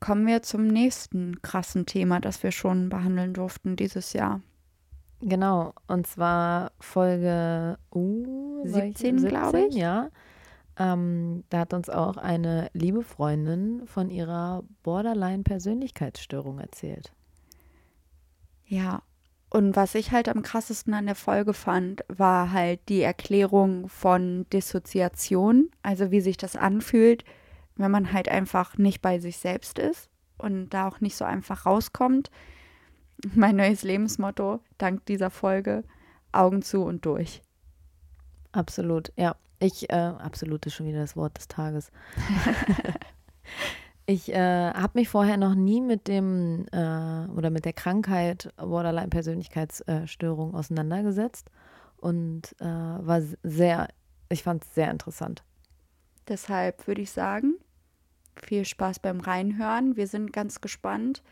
Speaker 1: Kommen wir zum nächsten krassen Thema, das wir schon behandeln durften dieses Jahr.
Speaker 2: Genau, und zwar Folge uh,
Speaker 1: 17, 17 glaube ich.
Speaker 2: Ja. Ähm, da hat uns auch eine liebe Freundin von ihrer Borderline-Persönlichkeitsstörung erzählt.
Speaker 1: Ja, und was ich halt am krassesten an der Folge fand, war halt die Erklärung von Dissoziation, also wie sich das anfühlt, wenn man halt einfach nicht bei sich selbst ist und da auch nicht so einfach rauskommt. Mein neues Lebensmotto, dank dieser Folge, Augen zu und durch.
Speaker 2: Absolut, ja. Ich, äh, absolut ist schon wieder das Wort des Tages. ich äh, habe mich vorher noch nie mit dem äh, oder mit der Krankheit Borderline-Persönlichkeitsstörung auseinandergesetzt und äh, war sehr, ich fand es sehr interessant.
Speaker 1: Deshalb würde ich sagen, viel Spaß beim Reinhören. Wir sind ganz gespannt.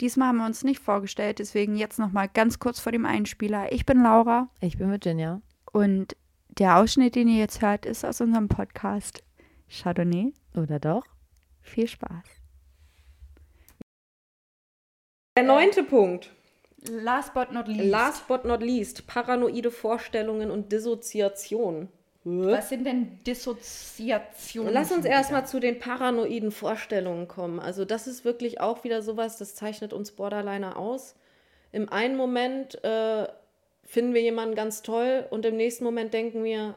Speaker 1: Diesmal haben wir uns nicht vorgestellt, deswegen jetzt noch mal ganz kurz vor dem Einspieler. Ich bin Laura.
Speaker 2: Ich bin Virginia.
Speaker 1: Und der Ausschnitt, den ihr jetzt hört, ist aus unserem Podcast Chardonnay.
Speaker 2: Oder doch?
Speaker 1: Viel Spaß.
Speaker 6: Der neunte Punkt.
Speaker 1: Last but not least.
Speaker 6: Last but not least. Paranoide Vorstellungen und Dissoziation.
Speaker 1: Was sind denn Dissoziationen?
Speaker 6: Lass uns erstmal zu den paranoiden Vorstellungen kommen. Also das ist wirklich auch wieder sowas, das zeichnet uns Borderliner aus. Im einen Moment äh, finden wir jemanden ganz toll und im nächsten Moment denken wir,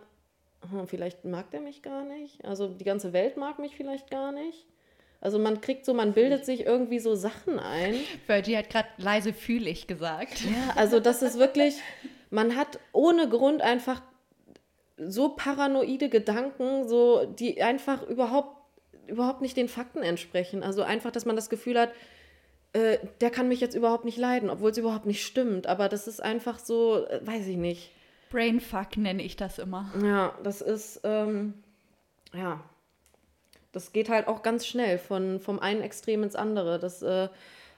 Speaker 6: hm, vielleicht mag der mich gar nicht. Also die ganze Welt mag mich vielleicht gar nicht. Also man kriegt so, man bildet sich irgendwie so Sachen ein.
Speaker 1: Virgie hat gerade leise fühlig gesagt.
Speaker 6: Ja, also das ist wirklich, man hat ohne Grund einfach so paranoide Gedanken, so die einfach überhaupt, überhaupt nicht den Fakten entsprechen. Also einfach, dass man das Gefühl hat, äh, der kann mich jetzt überhaupt nicht leiden, obwohl es überhaupt nicht stimmt. Aber das ist einfach so, äh, weiß ich nicht.
Speaker 1: Brainfuck nenne ich das immer.
Speaker 6: Ja, das ist, ähm, ja, das geht halt auch ganz schnell von, vom einen Extrem ins andere. Das äh,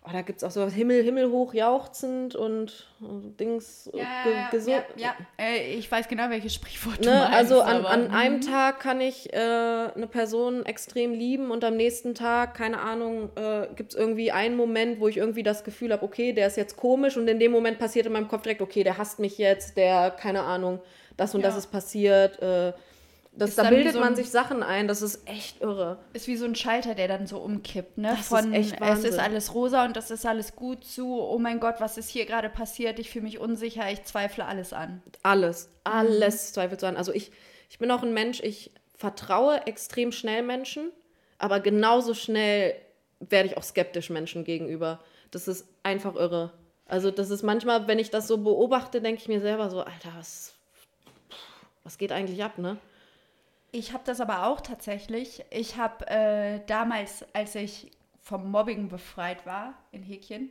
Speaker 6: Oh, da gibt es auch so Himmel, Himmel hoch jauchzend und, und Dings
Speaker 1: ja, ge gesund. Ja, ja. Äh, ich weiß genau, welches Sprichwort
Speaker 6: ne? du meinst. Also an, an einem mhm. Tag kann ich äh, eine Person extrem lieben und am nächsten Tag, keine Ahnung, äh, gibt es irgendwie einen Moment, wo ich irgendwie das Gefühl habe, okay, der ist jetzt komisch und in dem Moment passiert in meinem Kopf direkt, okay, der hasst mich jetzt, der, keine Ahnung, das und ja. das ist passiert. Äh, das, da bildet so man sich Sachen ein, das ist echt irre.
Speaker 1: Ist wie so ein Schalter, der dann so umkippt, ne? Das Von ist echt es ist alles rosa und das ist alles gut zu, oh mein Gott, was ist hier gerade passiert? Ich fühle mich unsicher, ich zweifle alles an.
Speaker 6: Alles, alles mhm. zweifelt so an. Also ich, ich bin auch ein Mensch, ich vertraue extrem schnell Menschen, aber genauso schnell werde ich auch skeptisch Menschen gegenüber. Das ist einfach irre. Also das ist manchmal, wenn ich das so beobachte, denke ich mir selber so, Alter, was, was geht eigentlich ab, ne?
Speaker 1: Ich habe das aber auch tatsächlich. Ich habe äh, damals, als ich vom Mobbing befreit war, in Häkchen,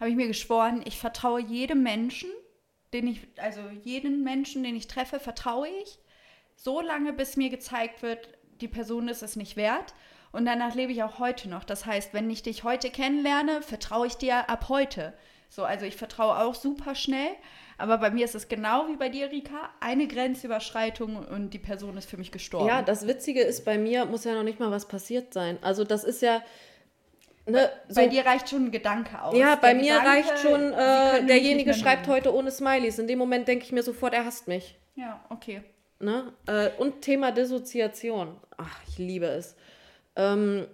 Speaker 1: habe ich mir geschworen, ich vertraue jedem Menschen, den ich, also jeden Menschen, den ich treffe, vertraue ich, so lange, bis mir gezeigt wird, die Person ist es nicht wert. Und danach lebe ich auch heute noch. Das heißt, wenn ich dich heute kennenlerne, vertraue ich dir ab heute. So, also ich vertraue auch super schnell. Aber bei mir ist es genau wie bei dir, Rika, eine Grenzüberschreitung und die Person ist für mich gestorben.
Speaker 6: Ja, das Witzige ist, bei mir muss ja noch nicht mal was passiert sein. Also das ist ja.
Speaker 1: Ne, so, bei dir reicht schon ein Gedanke aus.
Speaker 6: Ja, bei mir Gedanke, reicht schon, äh, derjenige schreibt heute ohne Smileys. In dem Moment denke ich mir sofort, er hasst mich.
Speaker 1: Ja, okay.
Speaker 6: Ne? Äh, und Thema Dissoziation. Ach, ich liebe es. Ähm,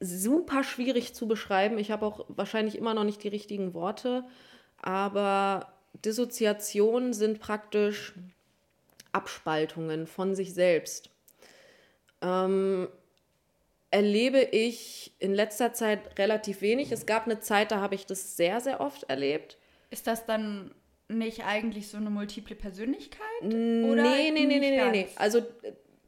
Speaker 6: super schwierig zu beschreiben. Ich habe auch wahrscheinlich immer noch nicht die richtigen Worte, aber Dissoziationen sind praktisch Abspaltungen von sich selbst. Ähm, erlebe ich in letzter Zeit relativ wenig. Es gab eine Zeit, da habe ich das sehr, sehr oft erlebt.
Speaker 1: Ist das dann nicht eigentlich so eine multiple Persönlichkeit?
Speaker 6: Oder nee, nee, nee, nee, nee, nee. Also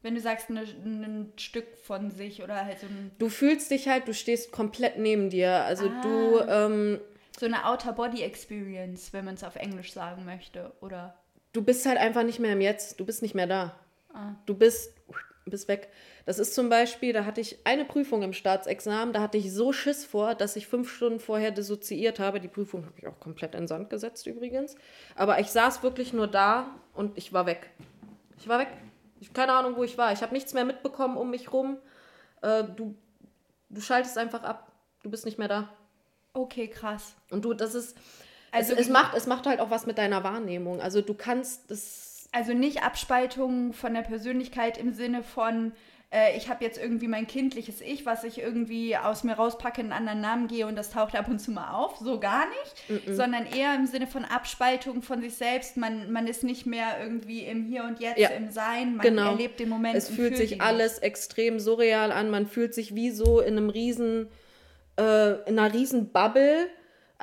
Speaker 1: wenn du sagst, eine, ein Stück von sich oder halt so ein.
Speaker 6: Du fühlst dich halt, du stehst komplett neben dir. Also ah, du. Ähm,
Speaker 1: so eine Outer Body Experience, wenn man es auf Englisch sagen möchte, oder?
Speaker 6: Du bist halt einfach nicht mehr im Jetzt. Du bist nicht mehr da. Ah. Du bist, bist weg. Das ist zum Beispiel, da hatte ich eine Prüfung im Staatsexamen, da hatte ich so Schiss vor, dass ich fünf Stunden vorher dissoziiert habe. Die Prüfung habe ich auch komplett in Sand gesetzt übrigens. Aber ich saß wirklich nur da und ich war weg. Ich war weg. Ich habe keine Ahnung, wo ich war. Ich habe nichts mehr mitbekommen um mich rum. Äh, du, du schaltest einfach ab. Du bist nicht mehr da.
Speaker 1: Okay, krass.
Speaker 6: Und du, das ist. Also es, es macht, es macht halt auch was mit deiner Wahrnehmung. Also du kannst das.
Speaker 1: Also nicht Abspaltung von der Persönlichkeit im Sinne von, äh, ich habe jetzt irgendwie mein kindliches Ich, was ich irgendwie aus mir rauspacke, in einen anderen Namen gehe und das taucht ab und zu mal auf. So gar nicht, mm -mm. sondern eher im Sinne von Abspaltung von sich selbst. Man, man ist nicht mehr irgendwie im Hier und Jetzt, ja. im Sein. Man genau. erlebt den Moment.
Speaker 6: Es fühlt sich alles extrem surreal an. Man fühlt sich wie so in einem riesen, äh, in einer riesen Bubble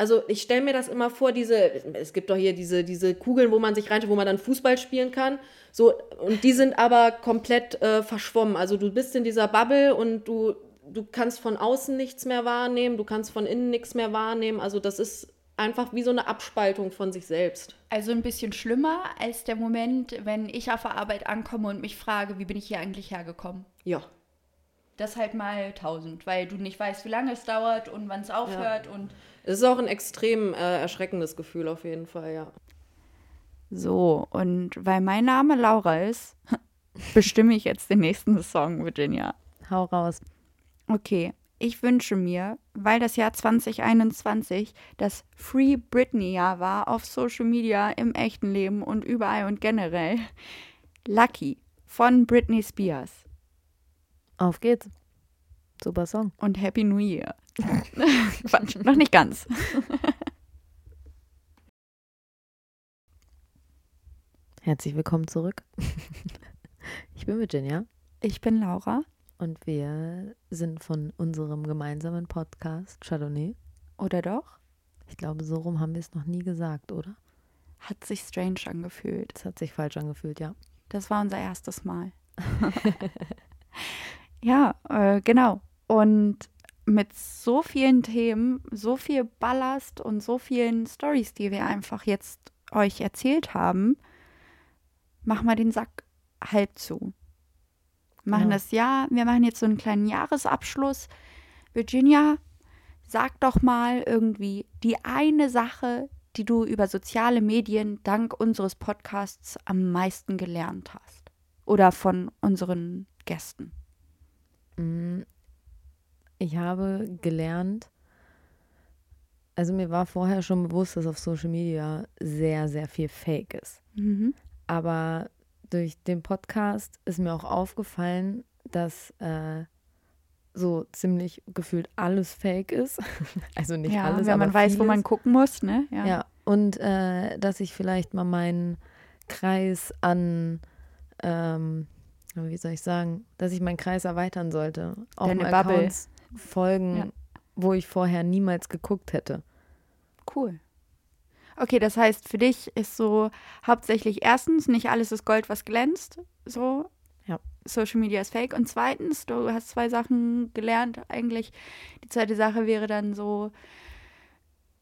Speaker 6: also ich stelle mir das immer vor, diese, es gibt doch hier diese, diese Kugeln, wo man sich reinschaut, wo man dann Fußball spielen kann. So, und die sind aber komplett äh, verschwommen. Also du bist in dieser Bubble und du, du kannst von außen nichts mehr wahrnehmen, du kannst von innen nichts mehr wahrnehmen. Also das ist einfach wie so eine Abspaltung von sich selbst.
Speaker 1: Also ein bisschen schlimmer als der Moment, wenn ich auf der Arbeit ankomme und mich frage, wie bin ich hier eigentlich hergekommen?
Speaker 6: Ja.
Speaker 1: Das halt mal tausend, weil du nicht weißt, wie lange es dauert und wann es aufhört ja. und
Speaker 6: es ist auch ein extrem äh, erschreckendes Gefühl auf jeden Fall, ja.
Speaker 1: So, und weil mein Name Laura ist, bestimme ich jetzt den nächsten Song, Virginia.
Speaker 2: Hau raus.
Speaker 1: Okay, ich wünsche mir, weil das Jahr 2021 das Free Britney-Jahr war auf Social Media, im echten Leben und überall und generell, Lucky von Britney Spears.
Speaker 2: Auf geht's. Super Song.
Speaker 1: Und Happy New Year. Quatsch, noch nicht ganz.
Speaker 2: Herzlich willkommen zurück. Ich bin Virginia.
Speaker 1: Ich bin Laura.
Speaker 2: Und wir sind von unserem gemeinsamen Podcast Chardonnay.
Speaker 1: Oder doch?
Speaker 2: Ich glaube, so rum haben wir es noch nie gesagt, oder?
Speaker 1: Hat sich strange angefühlt.
Speaker 2: Es hat sich falsch angefühlt, ja.
Speaker 1: Das war unser erstes Mal. Ja, äh, genau. Und mit so vielen Themen, so viel Ballast und so vielen Stories, die wir einfach jetzt euch erzählt haben, machen wir den Sack halb zu. Machen genau. das Jahr, wir machen jetzt so einen kleinen Jahresabschluss. Virginia, sag doch mal irgendwie die eine Sache, die du über soziale Medien dank unseres Podcasts am meisten gelernt hast. Oder von unseren Gästen.
Speaker 2: Mm, ich habe gelernt, also mir war vorher schon bewusst, dass auf Social Media sehr, sehr viel Fake ist. Mhm. Aber durch den Podcast ist mir auch aufgefallen, dass äh, so ziemlich gefühlt alles Fake ist. also nicht
Speaker 1: ja,
Speaker 2: alles,
Speaker 1: wenn man weiß, wo man gucken muss, ne?
Speaker 2: Ja, ja und äh, dass ich vielleicht mal meinen Kreis an ähm, wie soll ich sagen, dass ich meinen Kreis erweitern sollte.
Speaker 1: Auch Deine Bubble. Accounts
Speaker 2: folgen, ja. wo ich vorher niemals geguckt hätte.
Speaker 1: Cool. Okay, das heißt, für dich ist so hauptsächlich erstens, nicht alles ist Gold, was glänzt. So.
Speaker 2: Ja.
Speaker 1: Social Media ist fake. Und zweitens, du hast zwei Sachen gelernt eigentlich. Die zweite Sache wäre dann so,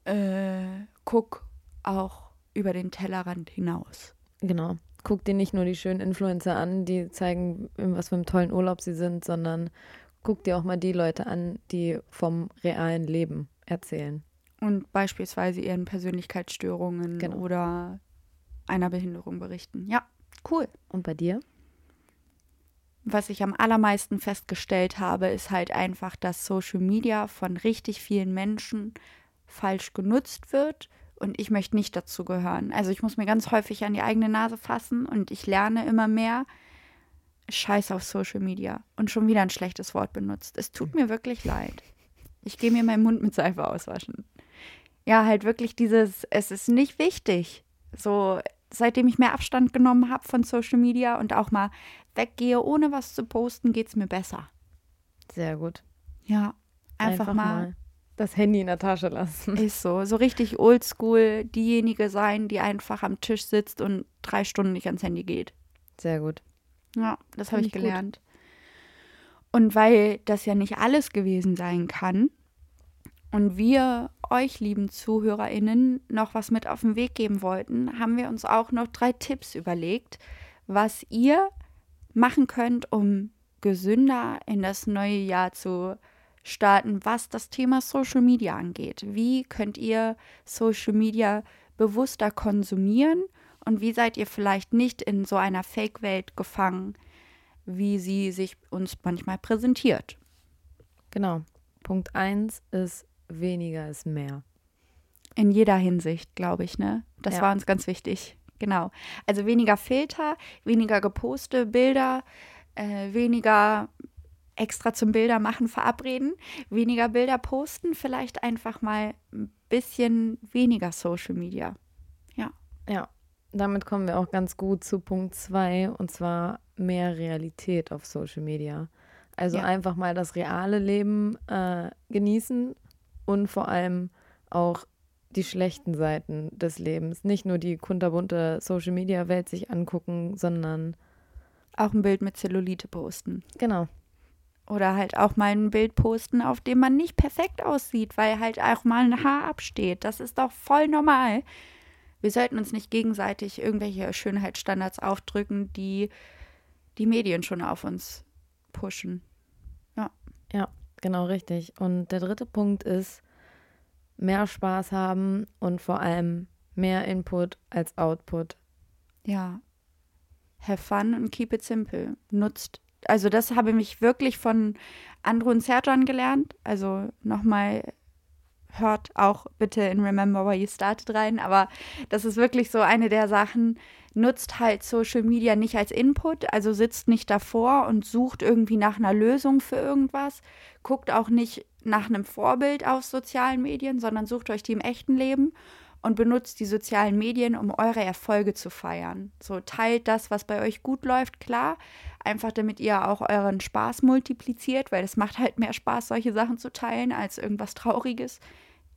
Speaker 1: äh, guck auch über den Tellerrand hinaus.
Speaker 2: Genau. Guck dir nicht nur die schönen Influencer an, die zeigen, in was für einem tollen Urlaub sie sind, sondern guck dir auch mal die Leute an, die vom realen Leben erzählen.
Speaker 1: Und beispielsweise ihren Persönlichkeitsstörungen genau. oder einer Behinderung berichten. Ja, cool.
Speaker 2: Und bei dir?
Speaker 1: Was ich am allermeisten festgestellt habe, ist halt einfach, dass Social Media von richtig vielen Menschen falsch genutzt wird und ich möchte nicht dazu gehören. Also ich muss mir ganz häufig an die eigene Nase fassen und ich lerne immer mehr, Scheiß auf Social Media und schon wieder ein schlechtes Wort benutzt. Es tut mir wirklich leid. Ich gehe mir meinen Mund mit Seife auswaschen. Ja, halt wirklich dieses, es ist nicht wichtig. So, seitdem ich mehr Abstand genommen habe von Social Media und auch mal weggehe, ohne was zu posten, geht es mir besser.
Speaker 2: Sehr gut.
Speaker 1: Ja, einfach, mal.
Speaker 2: Das Handy in der Tasche lassen.
Speaker 1: Ist so. So richtig oldschool diejenige sein, die einfach am Tisch sitzt und drei Stunden nicht ans Handy geht.
Speaker 2: Sehr gut.
Speaker 1: Ja, das habe ich
Speaker 2: ich gut.
Speaker 1: gelernt. Und weil das ja nicht alles gewesen sein kann und wir euch, lieben ZuhörerInnen, noch was mit auf den Weg geben wollten, haben wir uns auch noch drei Tipps überlegt, was ihr machen könnt, um gesünder in das neue Jahr zu starten, was das Thema Social Media angeht. Wie könnt ihr Social Media bewusster konsumieren und wie seid ihr vielleicht nicht in so einer Fake-Welt gefangen, wie sie sich uns manchmal präsentiert?
Speaker 2: Genau. Punkt 1 ist weniger ist mehr.
Speaker 1: In jeder Hinsicht, glaube ich, ne? Das
Speaker 2: Ja.
Speaker 1: war uns ganz wichtig. Genau. Also weniger Filter, weniger geposte Bilder, äh, weniger extra zum Bilder machen verabreden, weniger Bilder posten, vielleicht einfach mal ein bisschen weniger Social Media.
Speaker 2: Ja, damit kommen wir auch ganz gut zu Punkt 2 und zwar mehr Realität auf Social Media. Also
Speaker 1: Ja.
Speaker 2: einfach mal das reale Leben äh, genießen und vor allem auch die schlechten Seiten des Lebens. Nicht nur die kunterbunte Social Media Welt sich angucken, sondern
Speaker 1: Auch ein Bild mit Zellulite posten.
Speaker 2: genau.
Speaker 1: Oder halt auch mal ein Bild posten, auf dem man nicht perfekt aussieht, weil halt auch mal ein Haar absteht. Das ist doch voll normal. Wir sollten uns nicht gegenseitig irgendwelche Schönheitsstandards aufdrücken, die die Medien schon auf uns pushen.
Speaker 2: Genau, richtig. Und der dritte Punkt ist, mehr Spaß haben und vor allem mehr Input als Output.
Speaker 1: Ja. Have fun and keep it simple. Nutzt. Also das habe ich wirklich von Andrew und Serjan gelernt. Also nochmal hört auch bitte in Remember Where You Started rein. Aber das ist wirklich so eine der Sachen. Nutzt halt Social Media nicht als Input, also sitzt nicht davor und sucht irgendwie nach einer Lösung für irgendwas. Guckt auch nicht nach einem Vorbild auf sozialen Medien, sondern sucht euch die im echten Leben und benutzt die sozialen Medien, um eure Erfolge zu feiern. So teilt das, was bei euch gut läuft, klar. Einfach damit ihr auch euren Spaß multipliziert, weil es macht halt mehr Spaß, solche Sachen zu teilen, als irgendwas Trauriges.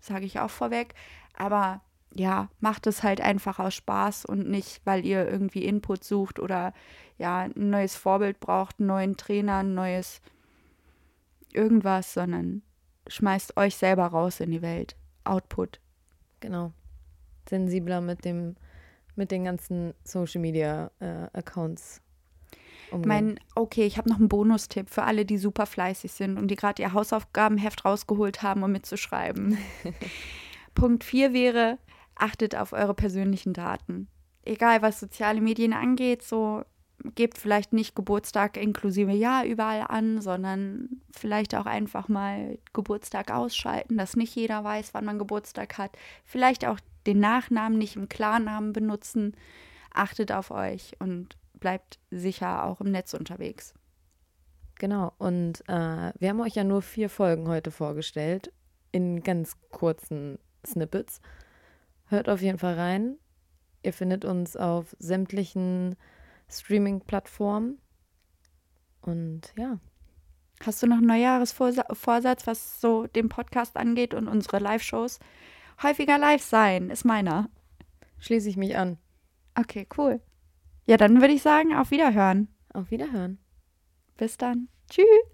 Speaker 1: Sage ich auch vorweg. Aber ja, macht es halt einfach aus Spaß und nicht, weil ihr irgendwie Input sucht oder ja, ein neues Vorbild braucht, einen neuen Trainer, ein neues irgendwas, sondern schmeißt euch selber raus in die Welt. Output.
Speaker 2: Genau. Sensibler mit dem, mit den ganzen Social Media äh, Accounts umgehen.
Speaker 1: Mein, okay, ich habe noch einen Bonustipp für alle, die super fleißig sind und die gerade ihr Hausaufgabenheft rausgeholt haben, um mitzuschreiben. Punkt 4 wäre, achtet auf eure persönlichen Daten. Egal, was soziale Medien angeht, so gebt vielleicht nicht Geburtstag inklusive Jahr überall an, sondern vielleicht auch einfach mal Geburtstag ausschalten, dass nicht jeder weiß, wann man Geburtstag hat. Vielleicht auch den Nachnamen nicht im Klarnamen benutzen. Achtet auf euch und bleibt sicher auch im Netz unterwegs.
Speaker 2: Genau. Und äh, wir haben euch ja nur vier Folgen heute vorgestellt, in ganz kurzen Snippets. Hört auf jeden Fall rein. Ihr findet uns auf sämtlichen Streaming-Plattformen. Und ja,
Speaker 1: Hast du noch einen Neujahresvorsatz, was so den Podcast angeht und unsere Live-Shows? Häufiger live sein, ist meiner.
Speaker 2: schließe ich mich an.
Speaker 1: Okay, cool. Ja, dann würde ich sagen, auf Wiederhören.
Speaker 2: Auf Wiederhören.
Speaker 1: Bis dann. Tschüss.